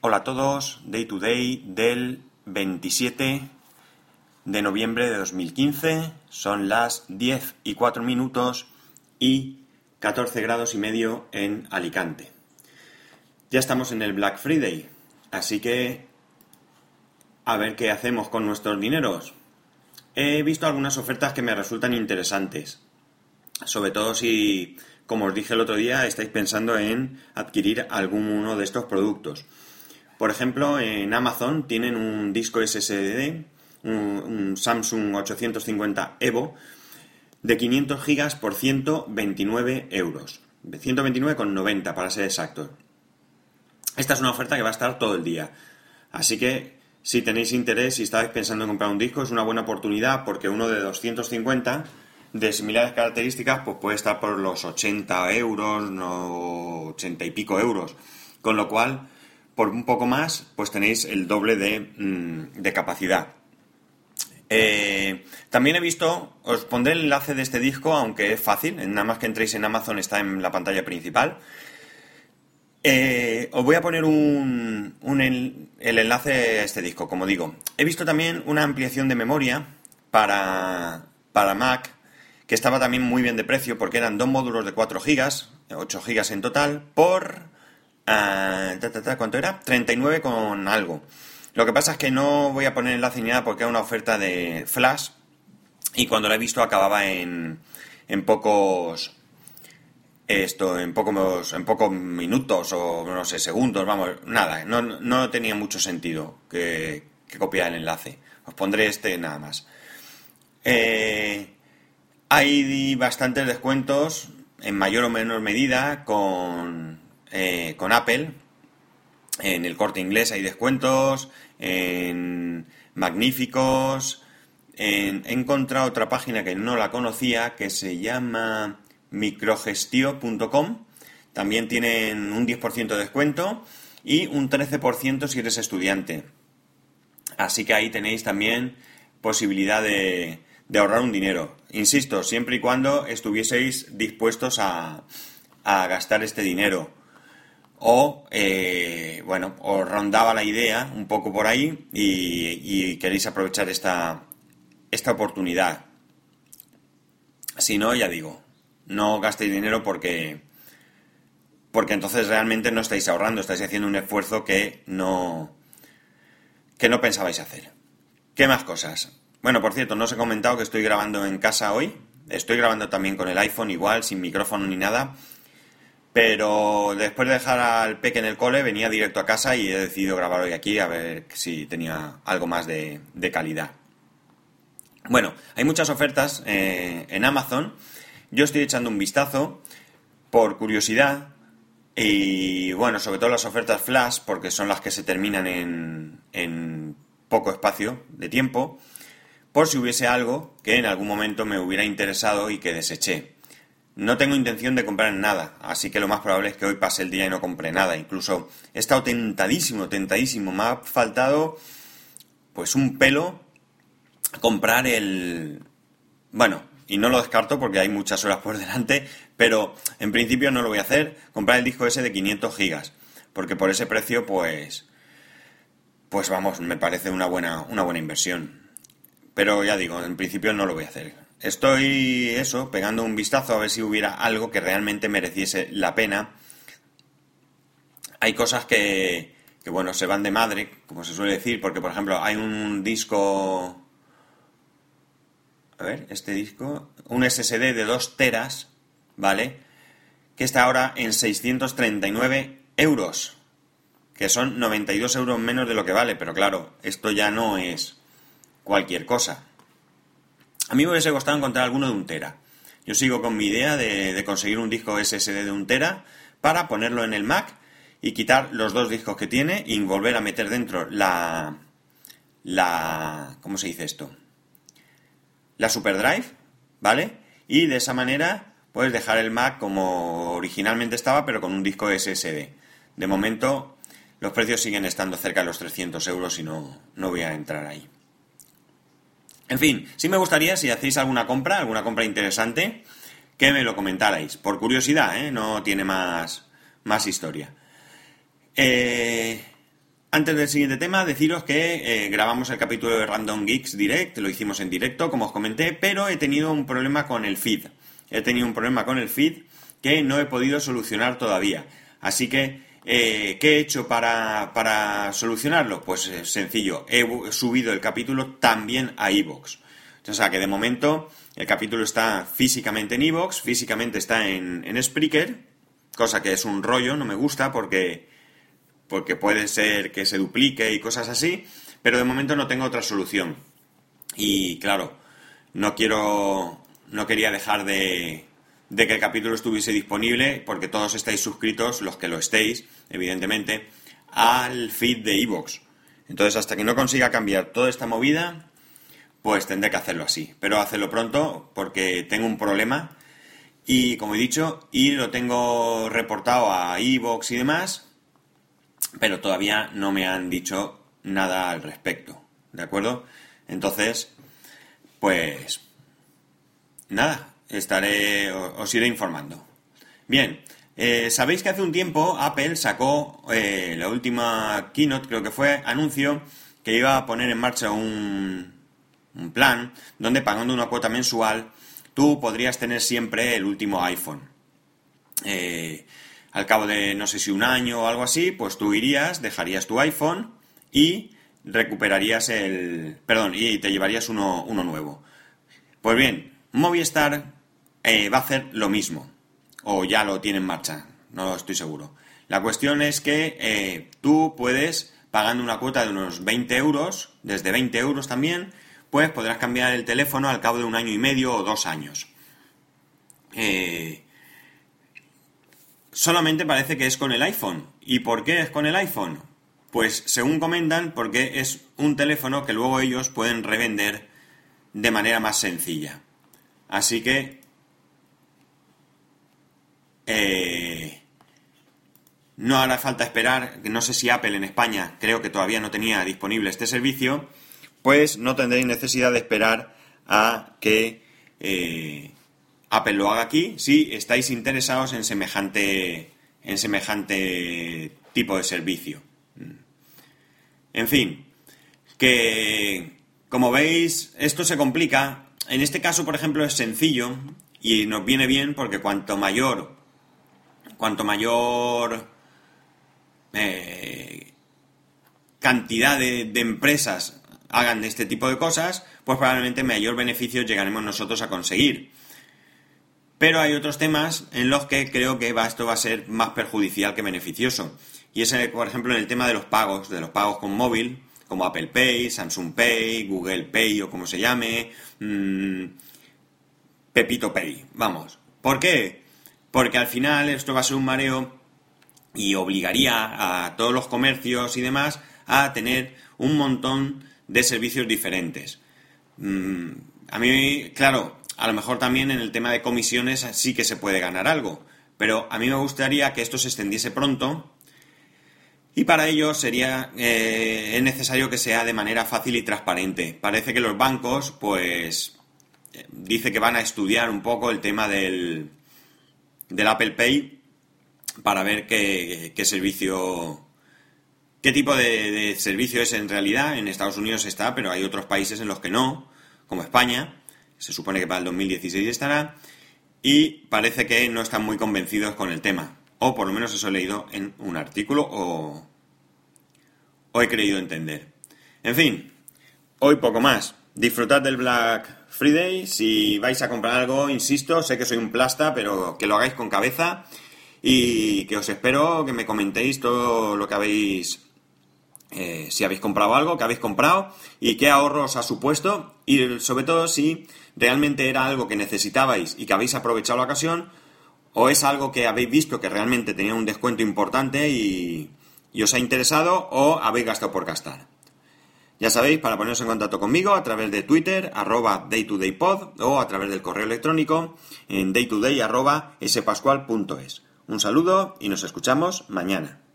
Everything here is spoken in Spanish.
Hola a todos, Day to Day del 27 de noviembre de 2015. Son las 10 y 4 minutos y 14 grados y medio en Alicante. Ya estamos en el Black Friday, así que a ver qué hacemos con nuestros dineros. He visto algunas ofertas que me resultan interesantes, sobre todo si, como os dije el otro día, estáis pensando en adquirir alguno de estos productos. Por ejemplo, en Amazon tienen un disco SSD, un, Samsung 850 Evo, de 500 gigas por 129 euros. 129,90 para ser exacto. Esta es una oferta que va a estar todo el día. Así que si tenéis interés y estáis pensando en comprar un disco, es una buena oportunidad porque uno de 250 de similares características pues puede estar por los 80 euros, no 80 y pico euros. Con lo cual por un poco más, pues tenéis el doble de, mm, capacidad. Eh, también he visto, os pondré el enlace de este disco, aunque es fácil, nada más que entréis en Amazon está en la pantalla principal. Eh, os voy a poner un, el, enlace a este disco, como digo. He visto también una ampliación de memoria para, para Mac, que estaba también muy bien de precio, porque eran dos módulos de 4 GB, 8 GB en total, por Ah, ¿Cuánto era? 39 con algo. Lo que pasa es que no voy a poner enlace ni nada porque era una oferta de Flash y cuando la he visto acababa en, en pocos esto en pocos en pocos minutos o no sé segundos vamos nada no, tenía mucho sentido que, copiar el enlace os pondré este nada más eh, hay bastantes descuentos en mayor o menor medida con eh, con Apple. En el corte inglés hay descuentos, en magníficos. he encontrado otra página que no la conocía que se llama microgestio.com. También tienen un 10% de descuento y un 13% si eres estudiante. Así que ahí tenéis también posibilidad de, ahorrar un dinero. Insisto, siempre y cuando estuvieseis dispuestos a gastar este dinero o, eh, bueno, os rondaba la idea un poco por ahí y, queréis aprovechar esta, esta oportunidad. Si no, ya digo, no gastéis dinero porque, porque entonces realmente no estáis ahorrando, estáis haciendo un esfuerzo que no, que no pensabais hacer. ¿Qué más cosas? Bueno, por cierto, no os he comentado que estoy grabando en casa hoy. Estoy grabando también con el iPhone igual, sin micrófono ni nada. Pero después de dejar al peque en el cole, venía directo a casa y he decidido grabar hoy aquí a ver si tenía algo más de, calidad. Bueno, hay muchas ofertas eh, en Amazon. Yo estoy echando un vistazo por curiosidad y bueno, sobre todo las ofertas flash, porque son las que se terminan en, en poco espacio de tiempo, por si hubiese algo que en algún momento me hubiera interesado y que deseché. No tengo intención de comprar nada, así que lo más probable es que hoy pase el día y no compre nada. Incluso he estado tentadísimo, tentadísimo. Me ha faltado pues un pelo comprar el... Bueno, y no lo descarto porque hay muchas horas por delante, pero en principio no lo voy a hacer. Comprar el disco ese de 500 gigas, porque por ese precio pues... Pues vamos, me parece una buena, una buena inversión. Pero ya digo, en principio no lo voy a hacer. Estoy, eso, pegando un vistazo a ver si hubiera algo que realmente mereciese la pena. Hay cosas que, que bueno, se van de madre, como se suele decir, porque, por ejemplo, hay un disco... A ver, este disco, un SSD de 2 teras, ¿vale? Que está ahora en 639 euros, que son 92 euros menos de lo que vale, pero claro, esto ya no es cualquier cosa. A mí me hubiese costado encontrar alguno de un tera. Yo sigo con mi idea de, conseguir un disco SSD de un tera para ponerlo en el Mac y quitar los dos discos que tiene y volver a meter dentro la... la ¿Cómo se dice esto? La SuperDrive, ¿vale? Y de esa manera puedes dejar el Mac como originalmente estaba, pero con un disco SSD. De momento, los precios siguen estando cerca de los 300 euros y no, no voy a entrar ahí. En fin, sí me gustaría, si hacéis alguna compra, alguna compra interesante, que me lo comentarais. Por curiosidad, ¿eh? No tiene más, más historia. Eh, antes del siguiente tema, deciros que eh, grabamos el capítulo de Random Geeks Direct, lo hicimos en directo, como os comenté, pero he tenido un problema con el feed. He tenido un problema con el feed que no he podido solucionar todavía. Así que, eh, ¿qué he hecho para, solucionarlo? Pues eh, sencillo, he subido el capítulo también a iVoox. O sea que de momento el capítulo está físicamente en iVoox, físicamente está en, en Spreaker, cosa que es un rollo, no me gusta porque, porque puede ser que se duplique y cosas así, pero de momento no tengo otra solución. Y claro, no quiero, no quería dejar de, de que el capítulo estuviese disponible, porque todos estáis suscritos, los que lo estéis, evidentemente, al feed de iVoox. Entonces, hasta que no consiga cambiar toda esta movida, pues tendré que hacerlo así. Pero hacerlo pronto, porque tengo un problema. Y como he dicho, y lo tengo reportado a iVoox y demás, pero todavía no me han dicho nada al respecto. ¿De acuerdo? Entonces, pues nada, estaré, os iré informando. Bien, eh, sabéis que hace un tiempo Apple sacó eh, la última keynote, creo que fue, anuncio que iba a poner en marcha un, un plan donde pagando una cuota mensual tú podrías tener siempre el último iPhone. Eh, al cabo de no sé si un año o algo así, pues tú irías, dejarías tu iPhone y recuperarías el... Perdón, y te llevarías uno, nuevo. Pues bien, Movistar va a hacer lo mismo. O ya lo tiene en marcha, no estoy seguro. La cuestión es que eh, tú puedes, pagando una cuota de unos 20 euros, desde 20 euros también, pues podrás cambiar el teléfono al cabo de un año y medio o dos años. Eh, solamente parece que es con el iPhone. ¿Y por qué es con el iPhone? Pues según comentan, porque es un teléfono que luego ellos pueden revender de manera más sencilla. Así que eh, no hará falta esperar, no sé si Apple en España creo que todavía no tenía disponible este servicio, pues no tendréis necesidad de esperar a que eh, Apple lo haga aquí si estáis interesados en semejante, en semejante tipo de servicio. En fin, que como veis esto se complica. En este caso, por ejemplo, es sencillo y nos viene bien porque cuanto mayor cuanto mayor eh, cantidad de, empresas hagan de este tipo de cosas, pues probablemente mayor beneficio llegaremos nosotros a conseguir. Pero hay otros temas en los que creo que esto va a ser más perjudicial que beneficioso. Y es, por ejemplo, en el tema de los pagos, de los pagos con móvil, como Apple Pay, Samsung Pay, Google Pay o como se llame, mm, Pepito Pay, vamos. ¿Por qué? Porque al final esto va a ser un mareo y obligaría a todos los comercios y demás a tener un montón de servicios diferentes. Mm, a mí, claro, a lo mejor también en el tema de comisiones sí que se puede ganar algo, pero a mí me gustaría que esto se extendiese pronto y para ello sería eh, necesario que sea de manera fácil y transparente. Parece que los bancos, pues, eh, dice que van a estudiar un poco el tema del, del Apple Pay para ver qué, servicio, qué tipo de, servicio es en realidad. En Estados Unidos está, pero hay otros países en los que no, como España. Se supone que para el 2016 estará. Y parece que no están muy convencidos con el tema. O por lo menos eso he leído en un artículo o, o he creído entender. En fin, hoy poco más. Disfrutad del Black Friday. Si vais a comprar algo, insisto, sé que soy un plasta, pero que lo hagáis con cabeza y que os espero que me comentéis todo lo que habéis, eh, si habéis comprado algo, que habéis comprado y qué ahorros ha supuesto y sobre todo si realmente era algo que necesitabais y que habéis aprovechado la ocasión o es algo que habéis visto que realmente tenía un descuento importante y, y os ha interesado o habéis gastado por gastar. Ya sabéis, para poneros en contacto conmigo a través de Twitter, arroba daytodaypod, o a través del correo electrónico en daytoday arroba. Un saludo y nos escuchamos mañana.